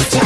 ちゃ